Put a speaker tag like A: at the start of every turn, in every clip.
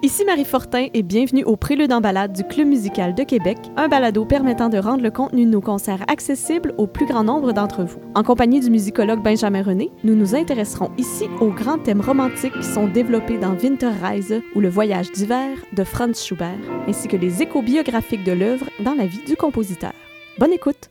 A: Ici Marie Fortin et bienvenue au Prélude en balade du Club musical de Québec, un balado permettant de rendre le contenu de nos concerts accessible au plus grand nombre d'entre vous. En compagnie du musicologue Benjamin René, nous nous intéresserons ici aux grands thèmes romantiques qui sont développés dans Winterreise ou Le voyage d'hiver de Franz Schubert, ainsi que les échos biographiques de l'œuvre dans la vie du compositeur. Bonne écoute!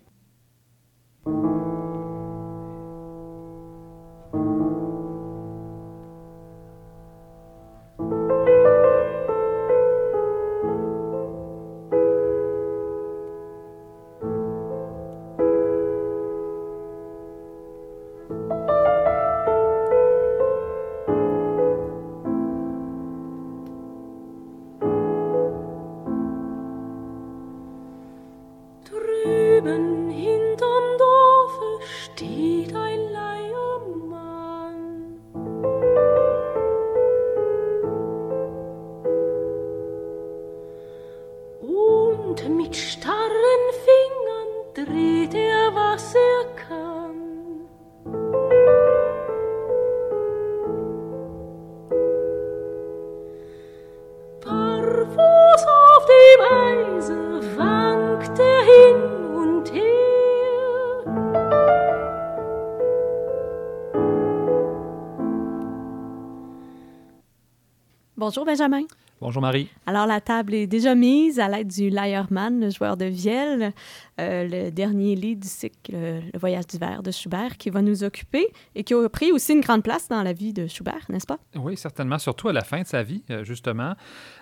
A: Bonjour Benjamin.
B: Bonjour Marie.
A: Alors la table est déjà mise à l'aide du Leiermann, le joueur de vielle, euh, le dernier lit du cycle euh, Le voyage d'hiver de Schubert, qui va nous occuper et qui a pris aussi une grande place dans la vie de Schubert, n'est-ce pas?
B: Oui, certainement, surtout à la fin de sa vie, euh, justement,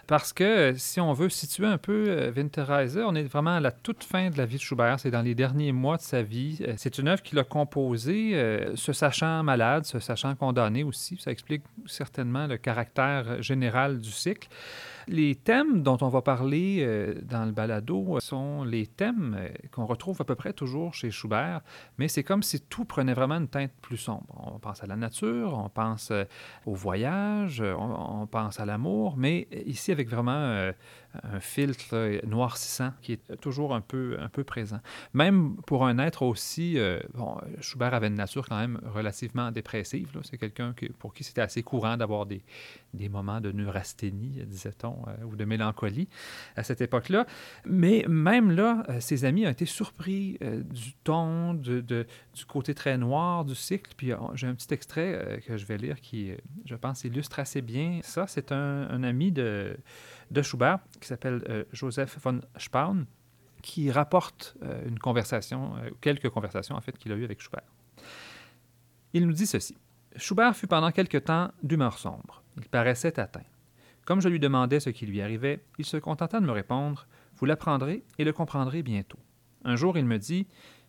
B: parce que si on veut situer un peu Winterreise, on est vraiment à la toute fin de la vie de Schubert, c'est dans les derniers mois de sa vie. C'est une œuvre qu'il a composée, se sachant malade, se sachant condamné aussi. Ça explique certainement le caractère général du cycle. Les thèmes dont on va parler euh, dans le balado sont les thèmes euh, qu'on retrouve à peu près toujours chez Schubert, mais c'est comme si tout prenait vraiment une teinte plus sombre. On pense à la nature, on pense euh, au voyage, on, pense à l'amour, mais ici avec vraiment un filtre noircissant qui est toujours un peu, un peu présent. Même pour un être aussi... Schubert avait une nature quand même relativement dépressive. C'est quelqu'un pour qui c'était assez courant d'avoir des, des moments de neurasthénie, disait-on, euh, ou de mélancolie à cette époque-là. Mais même là, euh, ses amis ont été surpris euh, du ton, de, du côté très noir du cycle. Puis j'ai un petit extrait que je vais lire qui, je pense, illustre assez bien ça. C'est un, ami de, de Schubert qui s'appelle Joseph von Spaun qui rapporte une conversation, quelques conversations en fait qu'il a eues avec Schubert. Il nous dit ceci. Schubert fut pendant quelque temps d'humeur sombre. Il paraissait atteint. Comme je lui demandais ce qui lui arrivait, il se contenta de me répondre Vous l'apprendrez et le comprendrez bientôt. Un jour, il me dit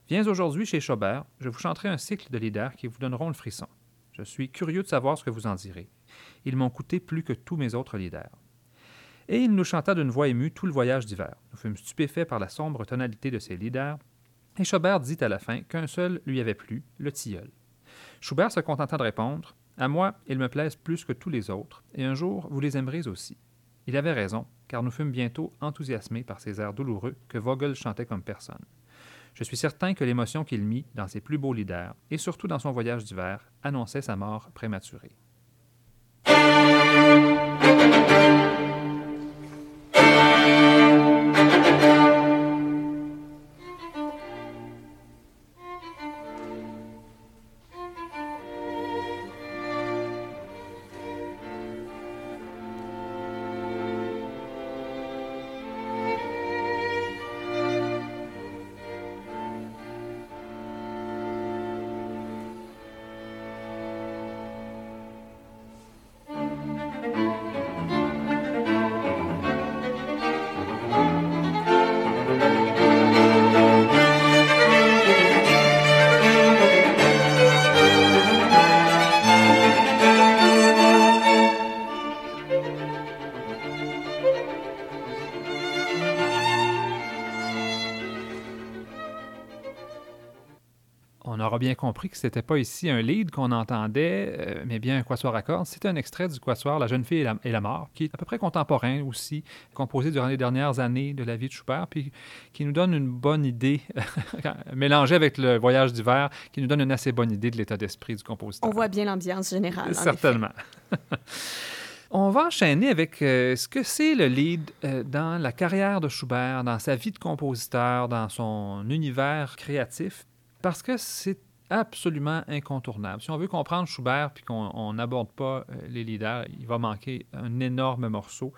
B: Viens aujourd'hui chez Schubert, je vous chanterai un cycle de leaders qui vous donneront le frisson. Je suis curieux de savoir ce que vous en direz. Ils m'ont coûté plus que tous mes autres leaders. Et il nous chanta d'une voix émue tout le voyage d'hiver. Nous fûmes stupéfaits par la sombre tonalité de ses leaders, et Schubert dit à la fin qu'un seul lui avait plu, le tilleul. Schubert se contenta de répondre À moi, ils me plaisent plus que tous les autres, et un jour, vous les aimerez aussi. Il avait raison, car nous fûmes bientôt enthousiasmés par ces airs douloureux que Vogel chantait comme personne. Je suis certain que l'émotion qu'il mit dans ses plus beaux leaders, et surtout dans son voyage d'hiver, annonçait sa mort prématurée. Aura bien compris que ce n'était pas ici un lead qu'on entendait, euh, mais bien un quatuor à cordes. C'est un extrait du quatuor La jeune fille et la, et la mort, qui est à peu près contemporain aussi, composé durant les dernières années de la vie de Schubert, puis qui nous donne une bonne idée, mélangé avec le voyage d'hiver, qui nous donne une assez bonne idée de l'état d'esprit du compositeur.
A: On voit bien l'ambiance générale.
B: Certainement. On va enchaîner avec euh, ce que c'est le lead euh, dans la carrière de Schubert, dans sa vie de compositeur, dans son univers créatif, parce que c'est absolument incontournable. Si on veut comprendre Schubert puis qu'on n'aborde pas euh, les leaders, il va manquer un énorme morceau.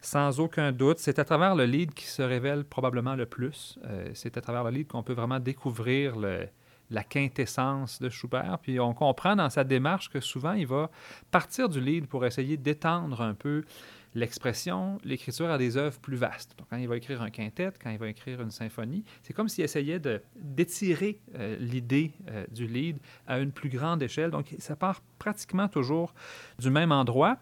B: Sans aucun doute, c'est à travers le lead qui se révèle probablement le plus. Euh, c'est à travers le lead qu'on peut vraiment découvrir la quintessence de Schubert. Puis on comprend dans sa démarche que souvent, il va partir du lead pour essayer d'étendre un peu l'expression, l'écriture à des œuvres plus vastes. Donc, quand il va écrire un quintet, quand il va écrire une symphonie, c'est comme s'il essayait d'étirer euh, l'idée euh, du lead à une plus grande échelle. Donc, ça part pratiquement toujours du même endroit.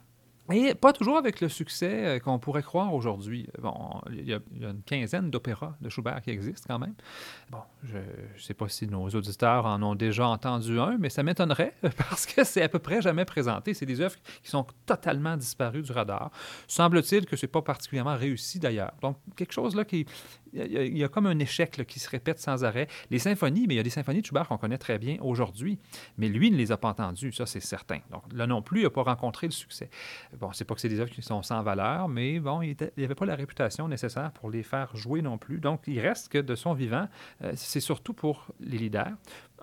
B: Et pas toujours avec le succès euh, qu'on pourrait croire aujourd'hui. Bon, il y, a, une quinzaine d'opéras de Schubert qui existent quand même. Bon, je ne sais pas si nos auditeurs en ont déjà entendu un, mais ça m'étonnerait parce que c'est à peu près jamais présenté. C'est des œuvres qui sont totalement disparues du radar. Semble-t-il que c'est pas particulièrement réussi d'ailleurs. Donc, quelque chose là qui il y, a, comme un échec qui se répète sans arrêt. Les symphonies, mais il y a des symphonies de Schubert qu'on connaît très bien aujourd'hui, mais lui ne les a pas entendues, ça c'est certain. Donc là non plus, il n'a pas rencontré le succès. Bon, c'est pas que c'est des œuvres qui sont sans valeur, mais bon, il n'y avait pas la réputation nécessaire pour les faire jouer non plus. Donc il reste que de son vivant, euh, c'est surtout pour les leaders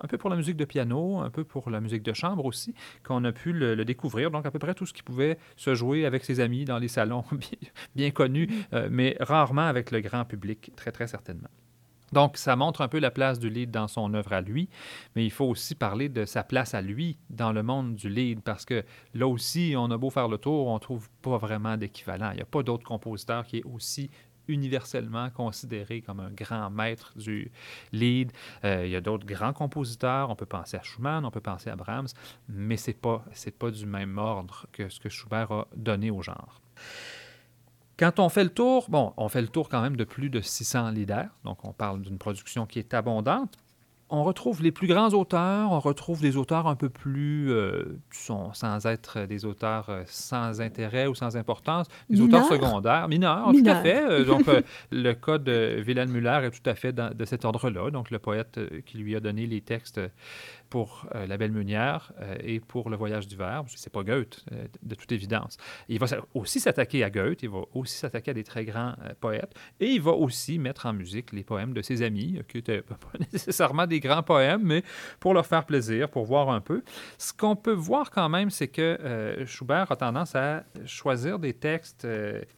B: un peu pour la musique de piano, un peu pour la musique de chambre aussi, qu'on a pu le, découvrir. Donc, à peu près tout ce qui pouvait se jouer avec ses amis dans les salons bien, connus, euh, mais rarement avec le grand public, très, très certainement. Donc, ça montre un peu la place du lead dans son œuvre à lui, mais il faut aussi parler de sa place à lui dans le monde du lead, parce que là aussi, on a beau faire le tour, on ne trouve pas vraiment d'équivalent. Il n'y a pas d'autre compositeur qui est aussi universellement considéré comme un grand maître du lead. Euh, il y a d'autres grands compositeurs, on peut penser à Schumann, on peut penser à Brahms, mais ce n'est pas, pas du même ordre que ce que Schubert a donné au genre. Quand on fait le tour, bon, on fait le tour quand même de plus de 600 leaders, donc on parle d'une production qui est abondante, on retrouve les plus grands auteurs, on retrouve des auteurs un peu plus, euh, sans être des auteurs euh, sans intérêt ou sans importance, des auteurs secondaires, mineurs, tout à fait. Euh, donc, le cas de Wilhelm Müller est tout à fait de cet ordre-là. Donc, le poète qui lui a donné les textes pour euh, La Belle Meunière euh, et pour Le Voyage d'hiver. C'est pas Goethe, euh, de toute évidence. Il va aussi s'attaquer à Goethe, il va aussi s'attaquer à des très grands poètes, et il va aussi mettre en musique les poèmes de ses amis, qui n'étaient pas nécessairement des grands poèmes, mais pour leur faire plaisir, pour voir un peu. Ce qu'on peut voir quand même, c'est que Schubert a tendance à choisir des textes,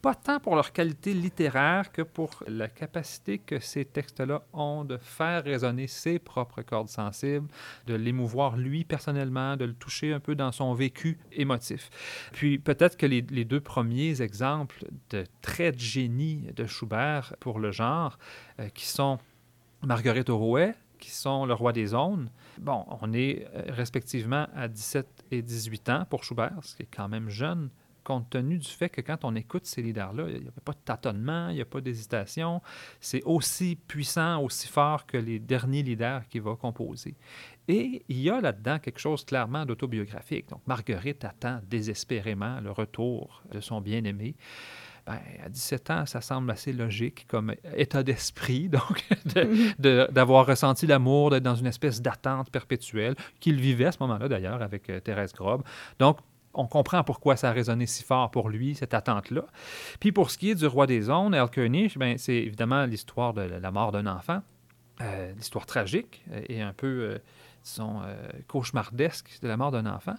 B: pas tant pour leur qualité littéraire que pour la capacité que ces textes-là ont de faire résonner ses propres cordes sensibles, de l'émouvoir lui personnellement, de le toucher un peu dans son vécu émotif. Puis peut-être que les, deux premiers exemples de traits de génie de Schubert pour le genre, euh, qui sont Marguerite Rouet, qui sont Le Roi des Ondes. Bon, on est euh, respectivement à 17 et 18 ans pour Schubert, ce qui est quand même jeune compte tenu du fait que quand on écoute ces leaders-là, il n'y a pas de tâtonnement, il n'y a pas d'hésitation. C'est aussi puissant, aussi fort que les derniers leaders qu'il va composer. Et il y a là-dedans quelque chose clairement d'autobiographique. Donc, Marguerite attend désespérément le retour de son bien-aimé. Ben, à 17 ans, ça semble assez logique comme état d'esprit, donc d'avoir ressenti l'amour, d'être dans une espèce d'attente perpétuelle, qu'il vivait à ce moment-là d'ailleurs avec euh, Thérèse Grobe. Donc, on comprend pourquoi ça a résonné si fort pour lui, cette attente-là. Puis pour ce qui est du roi des ondes, Erlkönig, ben, c'est évidemment l'histoire de la mort d'un enfant, euh, l'histoire tragique et un peu euh, sont euh, cauchemardesques de la mort d'un enfant.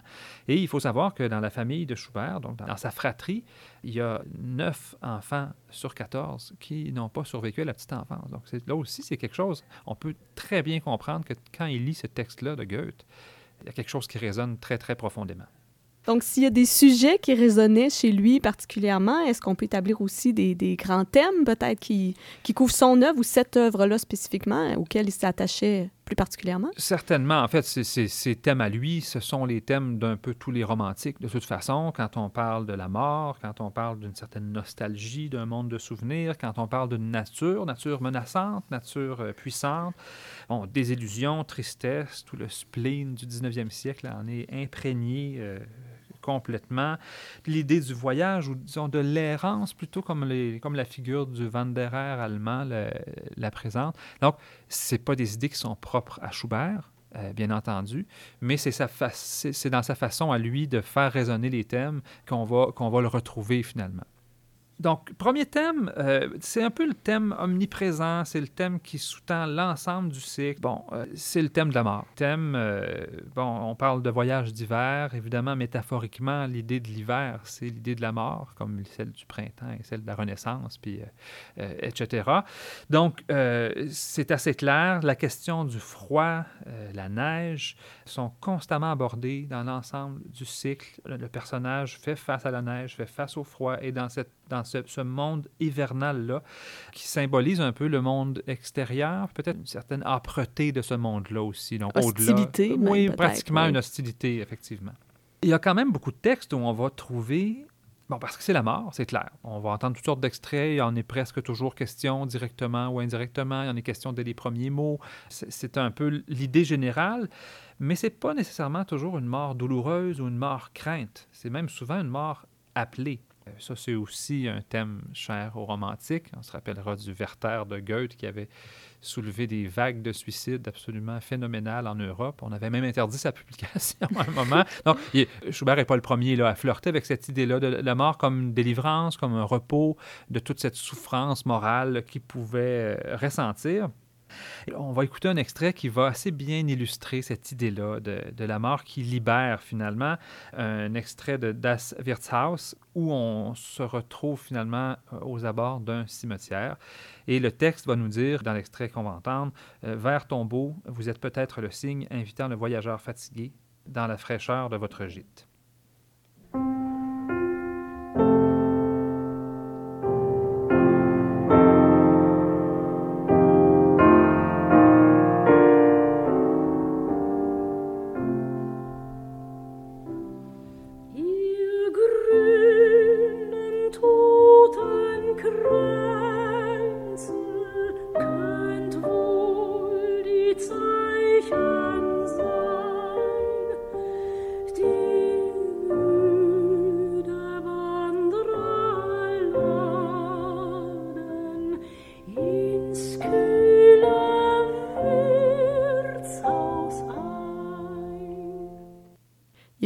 B: Et il faut savoir que dans la famille de Schubert, donc dans sa fratrie, il y a neuf enfants sur 14 qui n'ont pas survécu à la petite enfance. Donc là aussi, c'est quelque chose, on peut très bien comprendre que quand il lit ce texte-là de Goethe, il y a quelque chose qui résonne très, très profondément.
A: Donc, s'il y a des sujets qui résonnaient chez lui particulièrement, est-ce qu'on peut établir aussi des, grands thèmes, peut-être, qui, qui couvrent son œuvre ou cette œuvre-là spécifiquement, auxquels il s'attachait? Plus particulièrement?
B: Certainement. En fait, ces thèmes à lui, ce sont les thèmes d'un peu tous les romantiques. De toute façon, quand on parle de la mort, quand on parle d'une certaine nostalgie, d'un monde de souvenirs, quand on parle d'une nature, nature menaçante, nature euh, puissante, bon, désillusion, tristesse, tout le spleen du 19e siècle en est imprégné. Euh, complètement. L'idée du voyage, ou de l'errance, plutôt comme, comme la figure du Wanderer allemand la présente. Donc, ce pas des idées qui sont propres à Schubert. euh, bien entendu, mais c'est sa c'est dans sa façon à lui de faire résonner les thèmes qu'on va, qu'on va le retrouver finalement. Donc, premier thème, euh, c'est un peu le thème omniprésent, c'est le thème qui sous-tend l'ensemble du cycle. Bon, euh, c'est le thème de la mort. Thème, euh, bon, on parle de voyage d'hiver, évidemment, métaphoriquement, l'idée de l'hiver, c'est l'idée de la mort, comme celle du printemps et celle de la Renaissance, puis etc. Donc, c'est assez clair, la question du froid, la neige, sont constamment abordées dans l'ensemble du cycle. Le, le personnage fait face à la neige, fait face au froid, et dans, cette, dans ce, ce monde hivernal-là, qui symbolise un peu le monde extérieur, peut-être une certaine âpreté de ce monde-là aussi. Donc,
A: Hostilité, même,
B: Oui, pratiquement
A: oui.
B: une hostilité, effectivement. Il y a quand même beaucoup de textes où on va trouver Bon, parce que c'est la mort, c'est clair. On va entendre toutes sortes d'extraits. Il en est presque toujours question, directement ou indirectement. Il en est question dès les premiers mots. C'est c'est un peu l'idée générale, mais c'est pas nécessairement toujours une mort douloureuse ou une mort crainte. C'est même souvent une mort appelée. Euh, Ça, c'est aussi un thème cher aux romantiques. On se rappellera du Werther de Goethe qui avait soulevé des vagues de suicides absolument phénoménales en Europe. On avait même interdit sa publication à un moment. Donc, il- Schubert n'est pas le premier là, à flirter avec cette idée-là de la mort comme une délivrance, comme un repos de toute cette souffrance morale qu'il pouvait euh, ressentir. On va écouter un extrait qui va assez bien illustrer cette idée-là de, la mort qui libère finalement. Un extrait de Das Wirtshaus où on se retrouve finalement euh, aux abords d'un cimetière. Et le texte va nous dire, dans l'extrait qu'on va entendre, euh, Vers tombeau, vous êtes peut-être le signe invitant le voyageur fatigué dans la fraîcheur de votre gîte.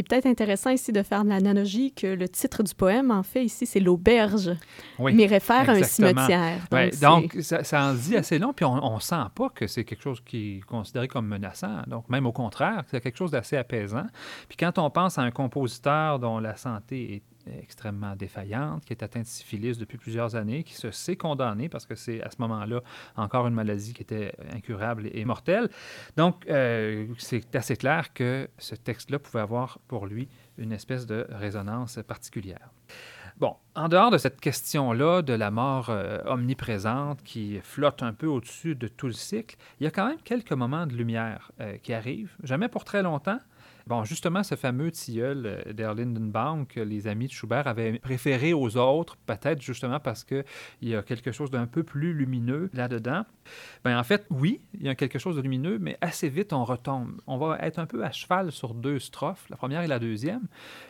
A: Peut-être intéressant ici de faire l'analogie que le titre du poème, en fait, ici, c'est l'auberge,
B: Oui.
A: mais réfère à un cimetière.
B: Ouais,
A: c'est-
B: donc, ça, ça en dit assez long, puis on ne sent pas que c'est quelque chose qui est considéré comme menaçant. Donc, même au contraire, c'est quelque chose d'assez apaisant. Puis quand on pense à un compositeur dont la santé est extrêmement défaillante, qui est atteint de syphilis depuis plusieurs années, qui se sait condamné parce que c'est à ce moment-là encore une maladie qui était incurable et mortelle. Donc, euh, c'est assez clair que ce texte-là pouvait avoir pour lui une espèce de résonance particulière. Bon, en dehors de cette question-là de la mort euh, omniprésente qui flotte un peu au-dessus de tout le cycle, il y a quand même quelques moments de lumière euh, qui arrivent, jamais pour très longtemps. Bon, justement, ce fameux tilleul euh, d'Erlindenbaum que les amis de Schubert avaient préféré aux autres, peut-être justement parce qu'il y a quelque chose d'un peu plus lumineux là-dedans. Ben, en fait, oui, il y a quelque chose de lumineux, mais assez vite, on retombe. On va être un peu à cheval sur deux strophes, la première et la deuxième.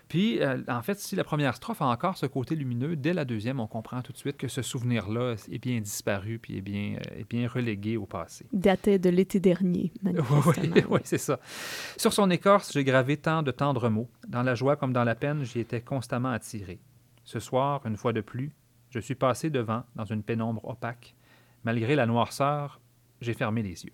B: Puis, euh, en fait, si la première strophe a encore ce côté lumineux, dès la deuxième, on comprend tout de suite que ce souvenir-là est bien disparu puis est bien, euh, est bien relégué au passé.
A: datait de l'été dernier,
B: Oui,
A: manifestement.
B: oui, c'est ça. Sur son écorce, gravé tant de tendres mots. Dans la joie comme dans la peine, j'y étais constamment attiré. Ce soir, une fois de plus, je suis passé devant, dans une pénombre opaque. Malgré la noirceur, j'ai fermé les yeux.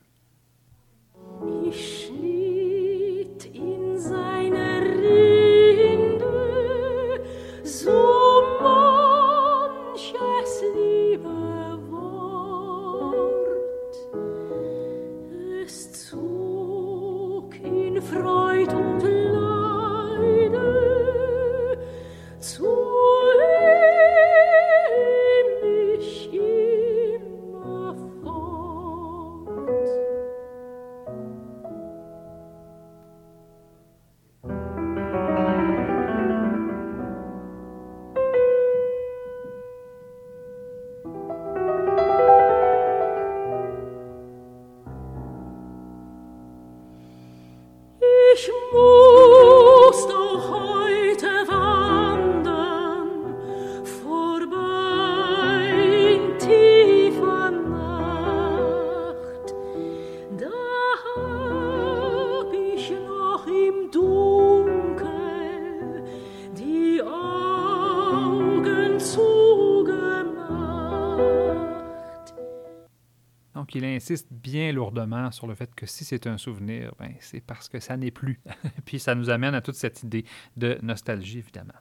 B: Insiste bien lourdement sur le fait que si c'est un souvenir, ben, c'est parce que ça n'est plus. Puis ça nous amène à toute cette idée de nostalgie, évidemment.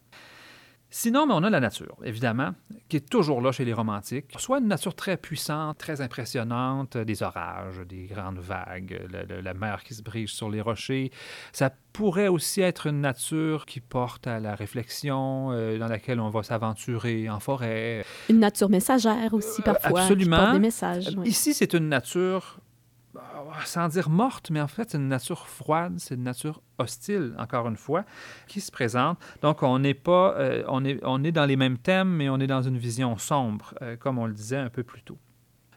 B: Sinon, on a la nature, évidemment, qui est toujours là chez les romantiques. Soit une nature très puissante, très impressionnante, des orages, des grandes vagues, la, mer qui se brise sur les rochers. Ça pourrait aussi être une nature qui porte à la réflexion, euh, dans laquelle on va s'aventurer en forêt.
A: Une nature messagère aussi, euh, parfois.
B: Absolument.
A: Qui porte des messages.
B: Ici, c'est une nature sans dire morte, mais en fait, c'est une nature froide, c'est une nature hostile, encore une fois, qui se présente. Donc, on n'est pas, euh, on, est, on est dans les mêmes thèmes, mais on est dans une vision sombre, euh, comme on le disait un peu plus tôt.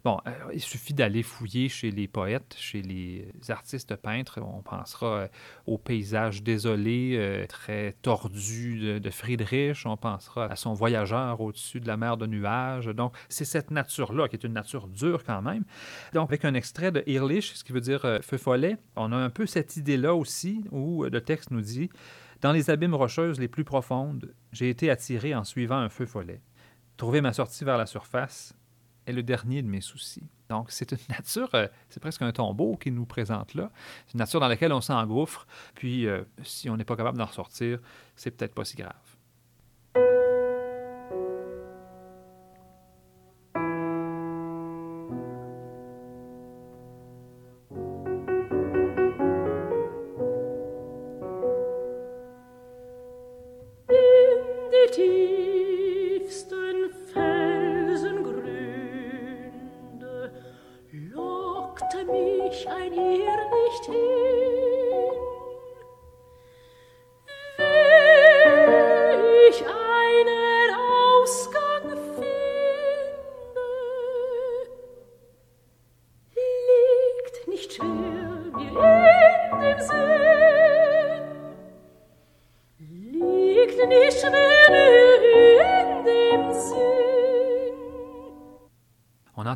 B: Bon, euh, il suffit d'aller fouiller chez les poètes, chez les artistes peintres. On pensera euh, au paysage désolé, euh, très tordu de, Friedrich. On pensera à son voyageur au-dessus de la mer de nuages. Donc, c'est cette nature-là qui est une nature dure quand même. Donc, avec un extrait de Ehrlich, ce qui veut dire feu follet, on a un peu cette idée-là aussi où le texte nous dit Dans les abîmes rocheuses les plus profondes, j'ai été attiré en suivant un feu follet. Trouver ma sortie vers la surface, est le dernier de mes soucis. Donc, c'est une nature, euh, c'est presque un tombeau qui nous présente là. C'est une nature dans laquelle on s'engouffre, puis euh, si on n'est pas capable d'en ressortir, c'est peut-être pas si grave. mich ein Irr nicht hin.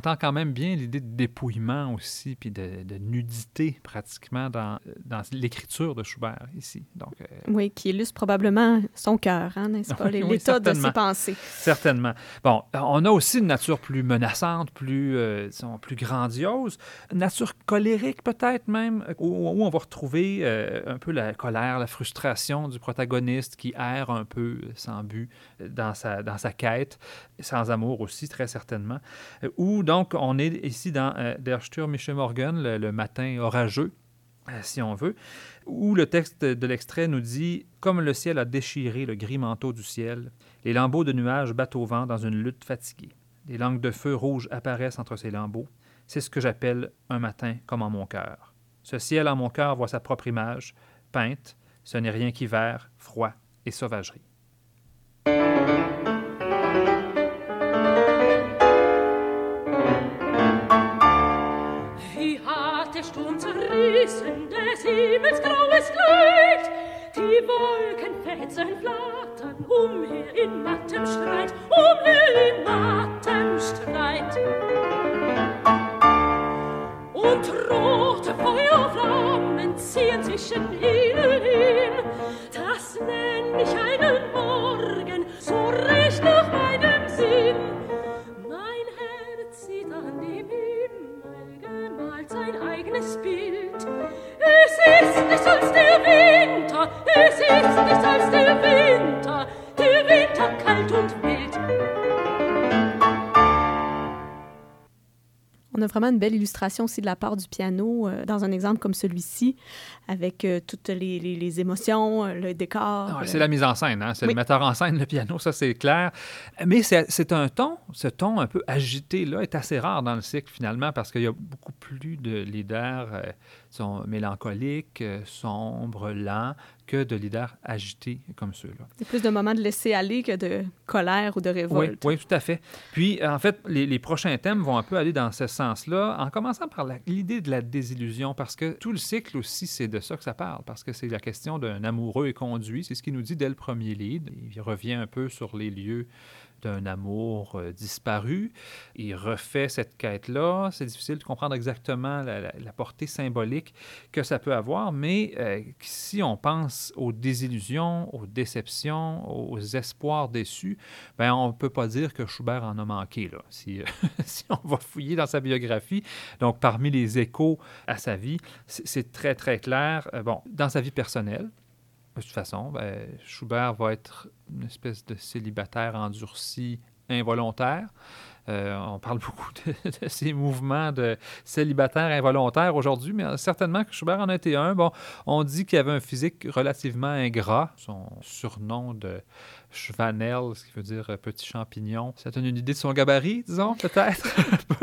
B: Entend quand même bien l'idée de dépouillement aussi, puis de, nudité pratiquement dans, dans l'écriture de Schubert ici. Donc, euh,
A: Oui, qui illustre probablement son cœur, hein, n'est-ce pas, l'état de ses pensées.
B: Certainement. Bon, on a aussi une nature plus menaçante, plus, euh, disons, plus grandiose, une nature colérique peut-être même, où, on va retrouver euh, un peu la colère, la frustration du protagoniste qui erre un peu sans but dans sa, dans sa quête, sans amour aussi, très certainement, ou donc, on est ici dans euh, Der Sturm Morgen, le, matin orageux, euh, si on veut, où le texte de l'extrait nous dit Comme le ciel a déchiré le gris manteau du ciel, les lambeaux de nuages battent au vent dans une lutte fatiguée. Des langues de feu rouges apparaissent entre ces lambeaux. C'est ce que j'appelle un matin comme en mon cœur. Ce ciel en mon cœur voit sa propre image, peinte. Ce n'est rien qu'hiver, froid et sauvagerie.
C: Füßen des Himmels graues Kleid. Die Wolken fetzen flattern umher in mattem Streit, umher in mattem Streit. Und rote Feuerflammen ziehen zwischen ihnen hin. Das nenn ich einen Morgen, so recht nach meinem Sinn.
A: On a vraiment une belle illustration aussi de la part du piano euh, dans un exemple comme celui-ci, avec euh, toutes les, les, émotions, euh, le décor.
B: c'est la mise en scène, hein? c'est le metteur en scène, le piano, ça c'est clair. Mais c'est un ton, ce ton un peu agité là est assez rare dans le cycle finalement parce qu'il y a beaucoup plus de leaders sont mélancoliques, sombres, lents, que de leaders agités comme ceux-là.
A: C'est plus de moments de laisser aller que de colère ou de révolte.
B: Oui, oui tout à fait. Puis, en fait, les, les, prochains thèmes vont un peu aller dans ce sens-là, en commençant par l'idée de la désillusion, parce que tout le cycle aussi, c'est de ça que ça parle, parce que c'est la question d'un amoureux et conduit, c'est ce qu'il nous dit dès le premier lead. Il revient un peu sur les lieux d'un amour euh, disparu. Il refait cette quête-là. C'est difficile de comprendre exactement la, portée symbolique que ça peut avoir, mais euh, si on pense aux désillusions, aux déceptions, aux espoirs déçus, ben on ne peut pas dire que Schubert en a manqué, là, si, si on va fouiller dans sa biographie. Donc, parmi les échos à sa vie, c'est très, très clair. Euh, bon, dans sa vie personnelle, de toute façon, ben, Schubert va être une espèce de célibataire endurci involontaire. Euh, on parle beaucoup de, ces mouvements de célibataire involontaire aujourd'hui, mais certainement que Schubert en a été un. Bon, on dit qu'il avait un physique relativement ingrat. Son surnom de Chevanel, ce qui veut dire euh, petit champignon. Ça donne une idée de son gabarit, disons, peut-être?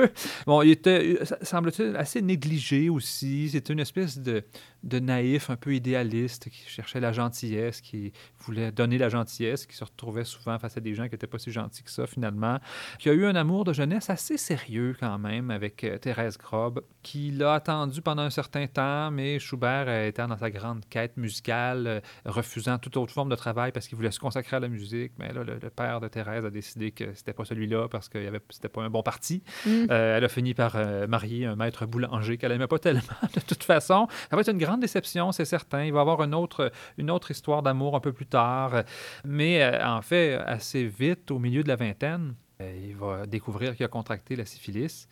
B: bon, il était, semble-t-il, assez négligé aussi. C'était une espèce de, de naïf, un peu idéaliste, qui cherchait la gentillesse, qui voulait donner la gentillesse, qui se retrouvait souvent face à des gens qui n'étaient pas si gentils que ça, finalement. Qui a eu un amour de jeunesse assez sérieux, quand même, avec euh, Thérèse Grob, qui l'a attendu pendant un certain temps, mais Schubert était dans sa grande quête musicale, euh, refusant toute autre forme de travail parce qu'il voulait se consacrer à la musique musique, mais là, le, père de Thérèse a décidé que c'était pas celui-là parce que c'était pas un bon parti. Mm. Euh, elle a fini par euh, marier un maître boulanger qu'elle aimait pas tellement de toute façon. Ça va être une grande déception, c'est certain. Il va y avoir une autre, une autre histoire d'amour un peu plus tard. Mais euh, en fait, assez vite, au milieu de la vingtaine, il va découvrir qu'il a contracté la syphilis.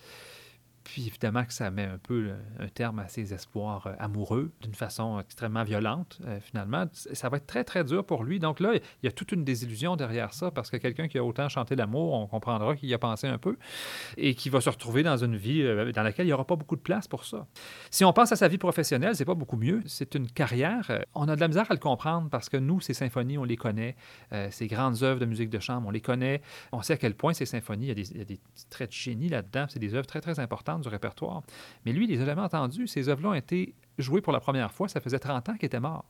B: Puis évidemment que ça met un peu un terme à ses espoirs euh, amoureux d'une façon extrêmement violente, euh, finalement. Ça va être très, très dur pour lui. Donc là, il y a toute une désillusion derrière ça, parce que quelqu'un qui a autant chanté l'amour, on comprendra qu'il y a pensé un peu, et qui va se retrouver dans une vie euh, dans laquelle il n'y aura pas beaucoup de place pour ça. Si on pense à sa vie professionnelle, c'est pas beaucoup mieux. C'est une carrière. On a de la misère à le comprendre, parce que nous, ces symphonies, on les connaît. ces grandes œuvres de musique de chambre, on les connaît. On sait à quel point ces symphonies, il y a des, il y a des traits de génie là-dedans. C'est des œuvres très, très importantes du répertoire. Mais lui, il les a jamais entendus. Ces œuvres-là ont été jouées pour la première fois. Ça faisait 30 ans qu'il était mort.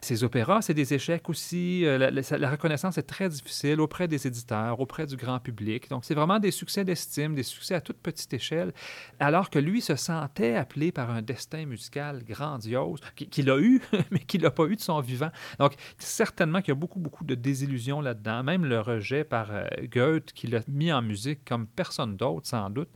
B: Ces opéras, c'est des échecs aussi. Euh, la, reconnaissance est très difficile auprès des éditeurs, auprès du grand public. Donc, c'est vraiment des succès d'estime, des succès à toute petite échelle, alors que lui se sentait appelé par un destin musical grandiose, qu'il a eu, mais qu'il n'a pas eu de son vivant. Donc, certainement qu'il y a beaucoup, beaucoup de désillusions là-dedans, même le rejet par euh, Goethe, qui l'a mis en musique comme personne d'autre, sans doute.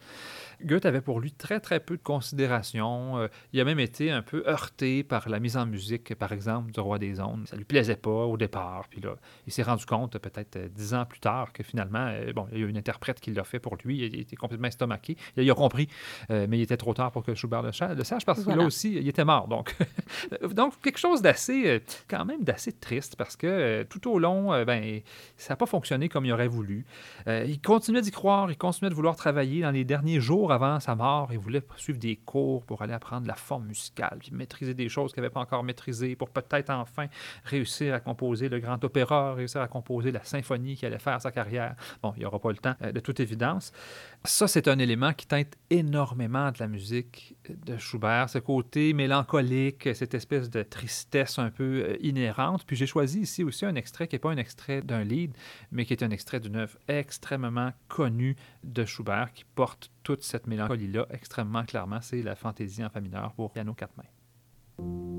B: Goethe avait pour lui très, très peu de considération. Euh, il a même été un peu heurté par la mise en musique, par exemple, du Roi des Ondes. Ça lui plaisait pas au départ. Puis là, il s'est rendu compte, peut-être euh, dix ans plus tard, que finalement, euh, bon, il y a une interprète qui l'a fait pour lui. Il était complètement estomaqué. Il a compris, mais il était trop tard pour que Schubert le, sache, parce que là aussi, il était mort. Donc, donc quelque chose d'assez, quand même, d'assez triste, parce que tout au long, ben, ça n'a pas fonctionné comme il aurait voulu. il continuait d'y croire, il continuait de vouloir travailler dans les derniers jours avant sa mort, il voulait suivre des cours pour aller apprendre la forme musicale, puis maîtriser des choses qu'il n'avait pas encore maîtrisées, pour peut-être enfin réussir à composer le grand opéra, réussir à composer la symphonie qui allait faire sa carrière. Bon, il n'y aura pas le temps, euh, de toute évidence. Ça, c'est un élément qui teinte énormément de la musique de Schubert, ce côté mélancolique, cette espèce de tristesse un peu euh, inhérente. Puis j'ai choisi ici aussi un extrait qui n'est pas un extrait d'un lead, mais qui est un extrait d'une œuvre extrêmement connue de Schubert qui porte toute cette mélancolie-là extrêmement clairement. C'est la fantaisie en fa mineur pour piano quatre mains.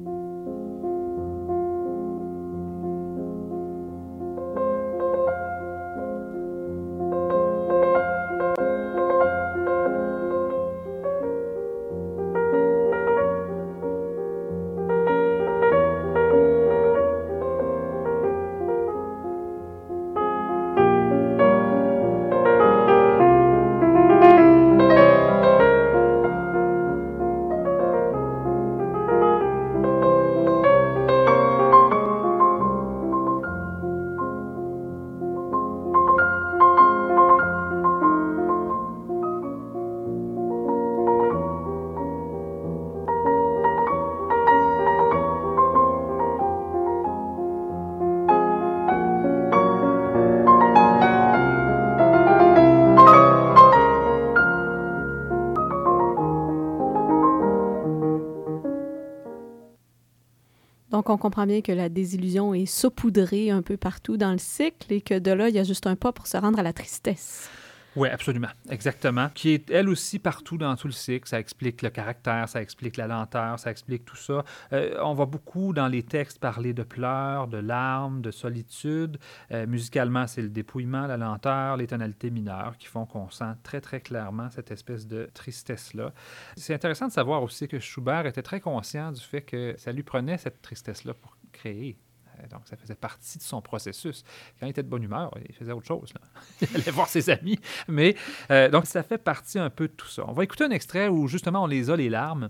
A: On comprend bien que la désillusion est saupoudrée un peu partout dans le cycle et que de là, il y a juste un pas pour se rendre à la tristesse.
B: Oui, absolument. Exactement. Qui est, elle aussi, partout dans tout le cycle. Ça explique le caractère, ça explique la lenteur, ça explique tout ça. Euh, on va beaucoup dans les textes parler de pleurs, de larmes, de solitude. Euh, musicalement, c'est le dépouillement, la lenteur, les tonalités mineures qui font qu'on sent très, très clairement cette espèce de tristesse-là. C'est intéressant de savoir aussi que Schubert était très conscient du fait que ça lui prenait cette tristesse-là pour créer. Euh, Donc, ça faisait partie de son processus. Quand il était de bonne humeur, il faisait autre chose. Il allait voir ses amis. Mais, euh, donc, ça fait partie un peu de tout ça. On va écouter un extrait où, justement, on les a, les larmes.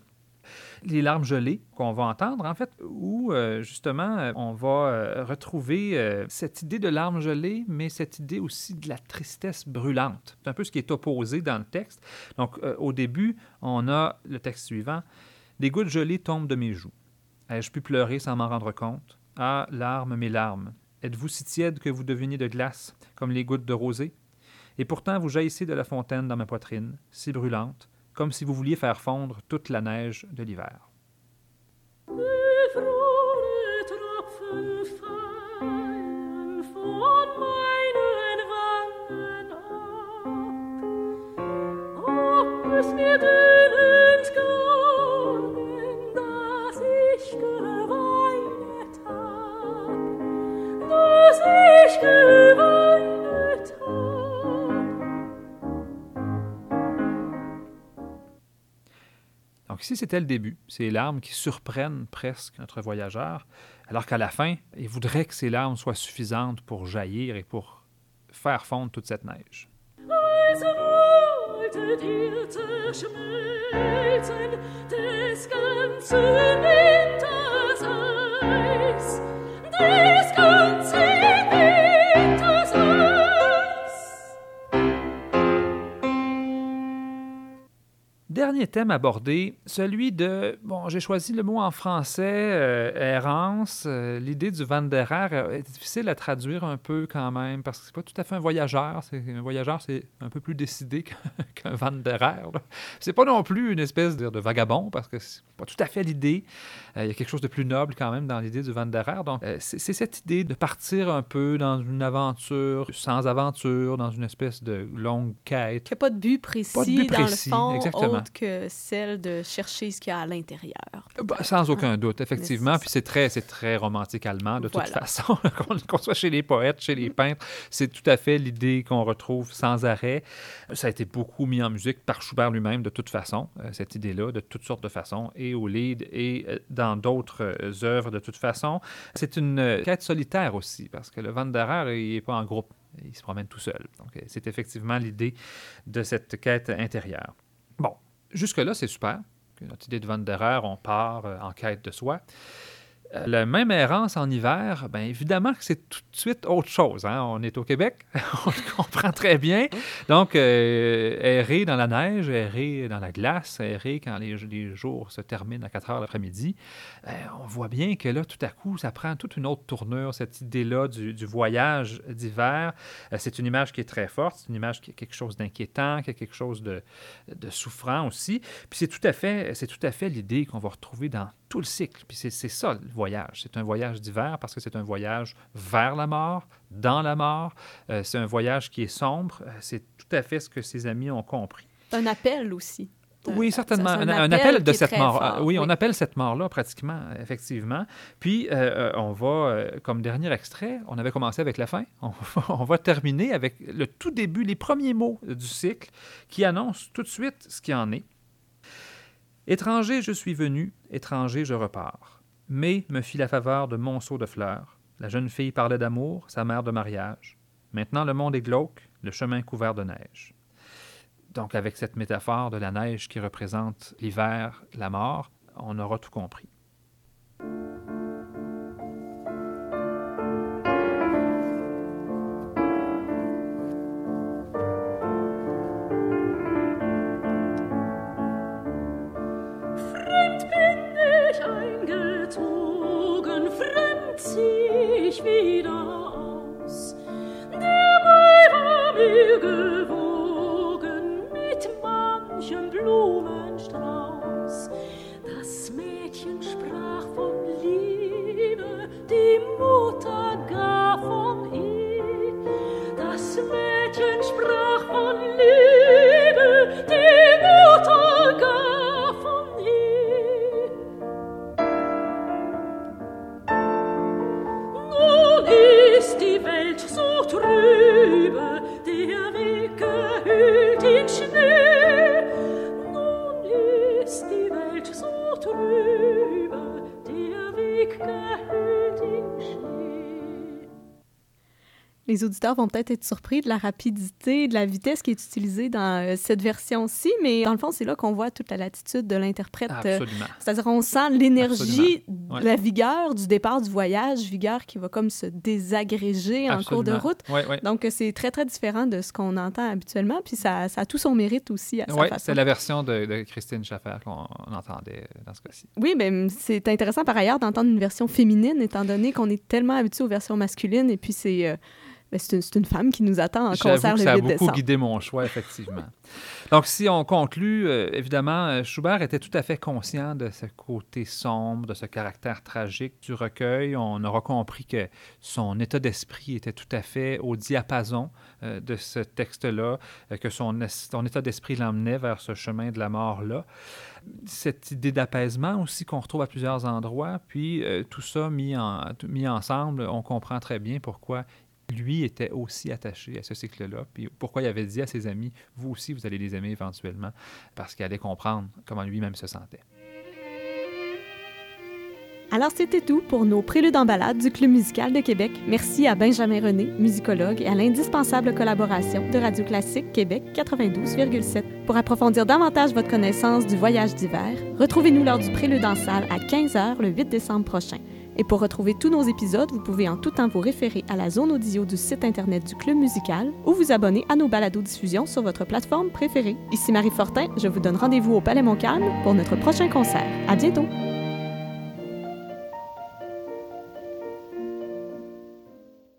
B: Les larmes gelées qu'on va entendre, en fait, où, euh, justement, on va retrouver cette idée de larmes gelées, mais cette idée aussi de la tristesse brûlante. C'est un peu ce qui est opposé dans le texte. Donc, au début, on a le texte suivant. Des gouttes gelées tombent de mes joues. Ai-je pu pleurer sans m'en rendre compte? Ah, larmes, mes larmes. Êtes-vous si tiède que vous deveniez de glace, comme les gouttes de rosée? Et pourtant vous jaillissez de la fontaine dans ma poitrine, si brûlante, comme si vous vouliez faire fondre toute la neige de l'hiver. Ici, c'était le début. Ces larmes qui surprennent presque notre voyageur, alors qu'à la fin, il voudrait que ces larmes soient suffisantes pour jaillir et pour faire fondre toute cette neige. Dernier thème abordé, celui de, bon, j'ai choisi le mot en français, euh, errance. Euh, L'idée du Wanderer est difficile à traduire un peu quand même, parce que c'est pas tout à fait un voyageur. Un voyageur, c'est un peu plus décidé qu'un, Wanderer. C'est pas non plus une espèce de, de vagabond, parce que c'est pas tout à fait l'idée. Euh, il y a quelque chose de plus noble quand même dans l'idée du Wanderer. Donc, euh, c'est, c'est cette idée de partir un peu dans une aventure sans aventure, dans une espèce de longue quête.
A: Qu'il n'y a pas de but précis,
B: Pas de but
A: dans
B: précis,
A: le fond,
B: exactement.
A: autre que celle de chercher ce qu'il y a à l'intérieur.
B: Bah, sans aucun doute, effectivement. Puis c'est très, c'est très romantique allemand, de toute façon. qu'on, soit chez les poètes, chez les peintres, c'est tout à fait l'idée qu'on retrouve sans arrêt. Ça a été beaucoup mis en musique par Schubert lui-même, de toute façon, euh, cette idée-là, de toutes sortes de façons, et au lead et euh, dans d'autres euh, œuvres, de toute façon. C'est une quête solitaire aussi, parce que le Wanderer, il n'est pas en groupe. Il se promène tout seul. Donc, c'est effectivement l'idée de cette quête intérieure. Jusque-là, c'est super. Notre idée de Wanderer, on part euh, en quête de soi. Euh, La même errance en hiver, bien évidemment que c'est tout de suite autre chose. hein. On est au Québec, on le comprend très bien. Donc, euh, errer dans la neige, errer dans la glace, errer quand les, jours se terminent à 4 heures l'après-midi, euh, on voit bien que là, tout à coup, ça prend toute une autre tournure, cette idée-là du, du voyage d'hiver. Euh, c'est une image qui est très forte, c'est une image qui a quelque chose d'inquiétant, qui a quelque chose de, de souffrant aussi. Puis c'est tout à fait, c'est tout à fait l'idée qu'on va retrouver dans tout le cycle. Puis c'est ça voyage. C'est un voyage d'hiver parce que c'est un voyage vers la mort, dans la mort. Euh, c'est un voyage qui est sombre. Euh, c'est tout à fait ce que ses amis ont compris.
A: Un appel aussi.
B: Oui,
A: Euh,
B: certainement. Un, un appel de cette mort.
A: fort,
B: oui, on appelle cette mort-là pratiquement, effectivement. Puis, euh, on va, euh, comme dernier extrait, on avait commencé avec la fin. On, va- on va terminer avec le tout début, les premiers mots du cycle qui annoncent tout de suite ce qui en est. Étranger, je suis venu, étranger, je repars. Mai me fit la faveur de monceaux de fleurs. La jeune fille parlait d'amour, sa mère de mariage. Maintenant, le monde est glauque, le chemin couvert de neige. Donc, avec cette métaphore de la neige qui représente l'hiver, la mort, on aura tout compris.
C: see
A: Les auditeurs vont peut-être être surpris de la rapidité, de la vitesse qui est utilisée dans euh, cette version-ci, mais dans le fond, c'est là qu'on voit toute la latitude de l'interprète. euh,
B: Absolument.
A: C'est-à-dire, on sent l'énergie,
B: Ouais.
A: la vigueur du départ du voyage, vigueur qui va comme se désagréger en cours de route. Donc, euh, c'est très, très différent de ce qu'on entend habituellement, puis ça, ça a tout son mérite aussi à sa
B: Oui,
A: façon.
B: c'est la version de, de Christine Schaffer qu'on on entendait dans ce cas-ci.
A: Oui, mais c'est intéressant par ailleurs d'entendre une version féminine, étant donné qu'on est tellement habitué aux versions masculines, et puis c'est euh, c'est une, femme qui nous attend en concert le
B: ça a
A: 8
B: beaucoup
A: décembre.
B: guidé mon choix, effectivement. Donc, si on conclut, euh, évidemment, euh, Schubert était tout à fait conscient de ce côté sombre, de ce caractère tragique du recueil. On aura compris que son état d'esprit était tout à fait au diapason euh, de ce texte-là, euh, que son, état d'esprit l'emmenait vers ce chemin de la mort-là. Cette idée d'apaisement aussi qu'on retrouve à plusieurs endroits, puis tout ça mis, en, tout- mis ensemble, on comprend très bien pourquoi lui était aussi attaché à ce cycle-là, puis pourquoi il avait dit à ses amis, vous aussi, vous allez les aimer éventuellement, parce qu'il allait comprendre comment lui-même se sentait.
A: Alors, c'était tout pour nos préludes en balade du Club musical de Québec. Merci à Benjamin René, musicologue, et à l'indispensable collaboration de Radio Classique Québec 92,7. Pour approfondir davantage votre connaissance du voyage d'hiver, retrouvez-nous lors du prélude en salle à 15h le 8 décembre prochain. Et pour retrouver tous nos épisodes, vous pouvez en tout temps vous référer à la zone audio du site Internet du Club musical ou vous abonner à nos balados-diffusions sur votre plateforme préférée. Ici Marie Fortin, je vous donne rendez-vous au Palais Montcalm pour notre prochain concert. À bientôt!